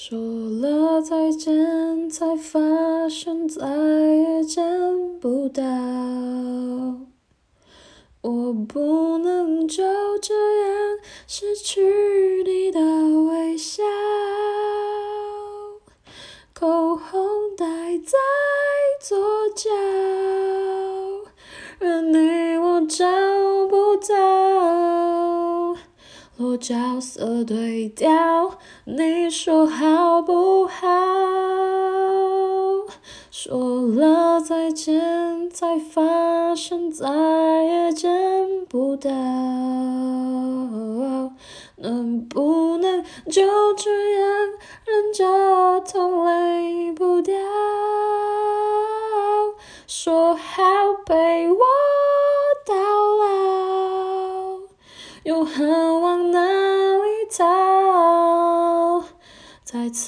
说了再见，才发现再也见不到。我不能就这样失去你的微笑，口红戴在左脚，而你我找不到。落角色对调，你说好不好？说了再见，才发现再也见不到。能不能就这样忍着痛泪不掉？说好陪我又恨往哪里逃？再次。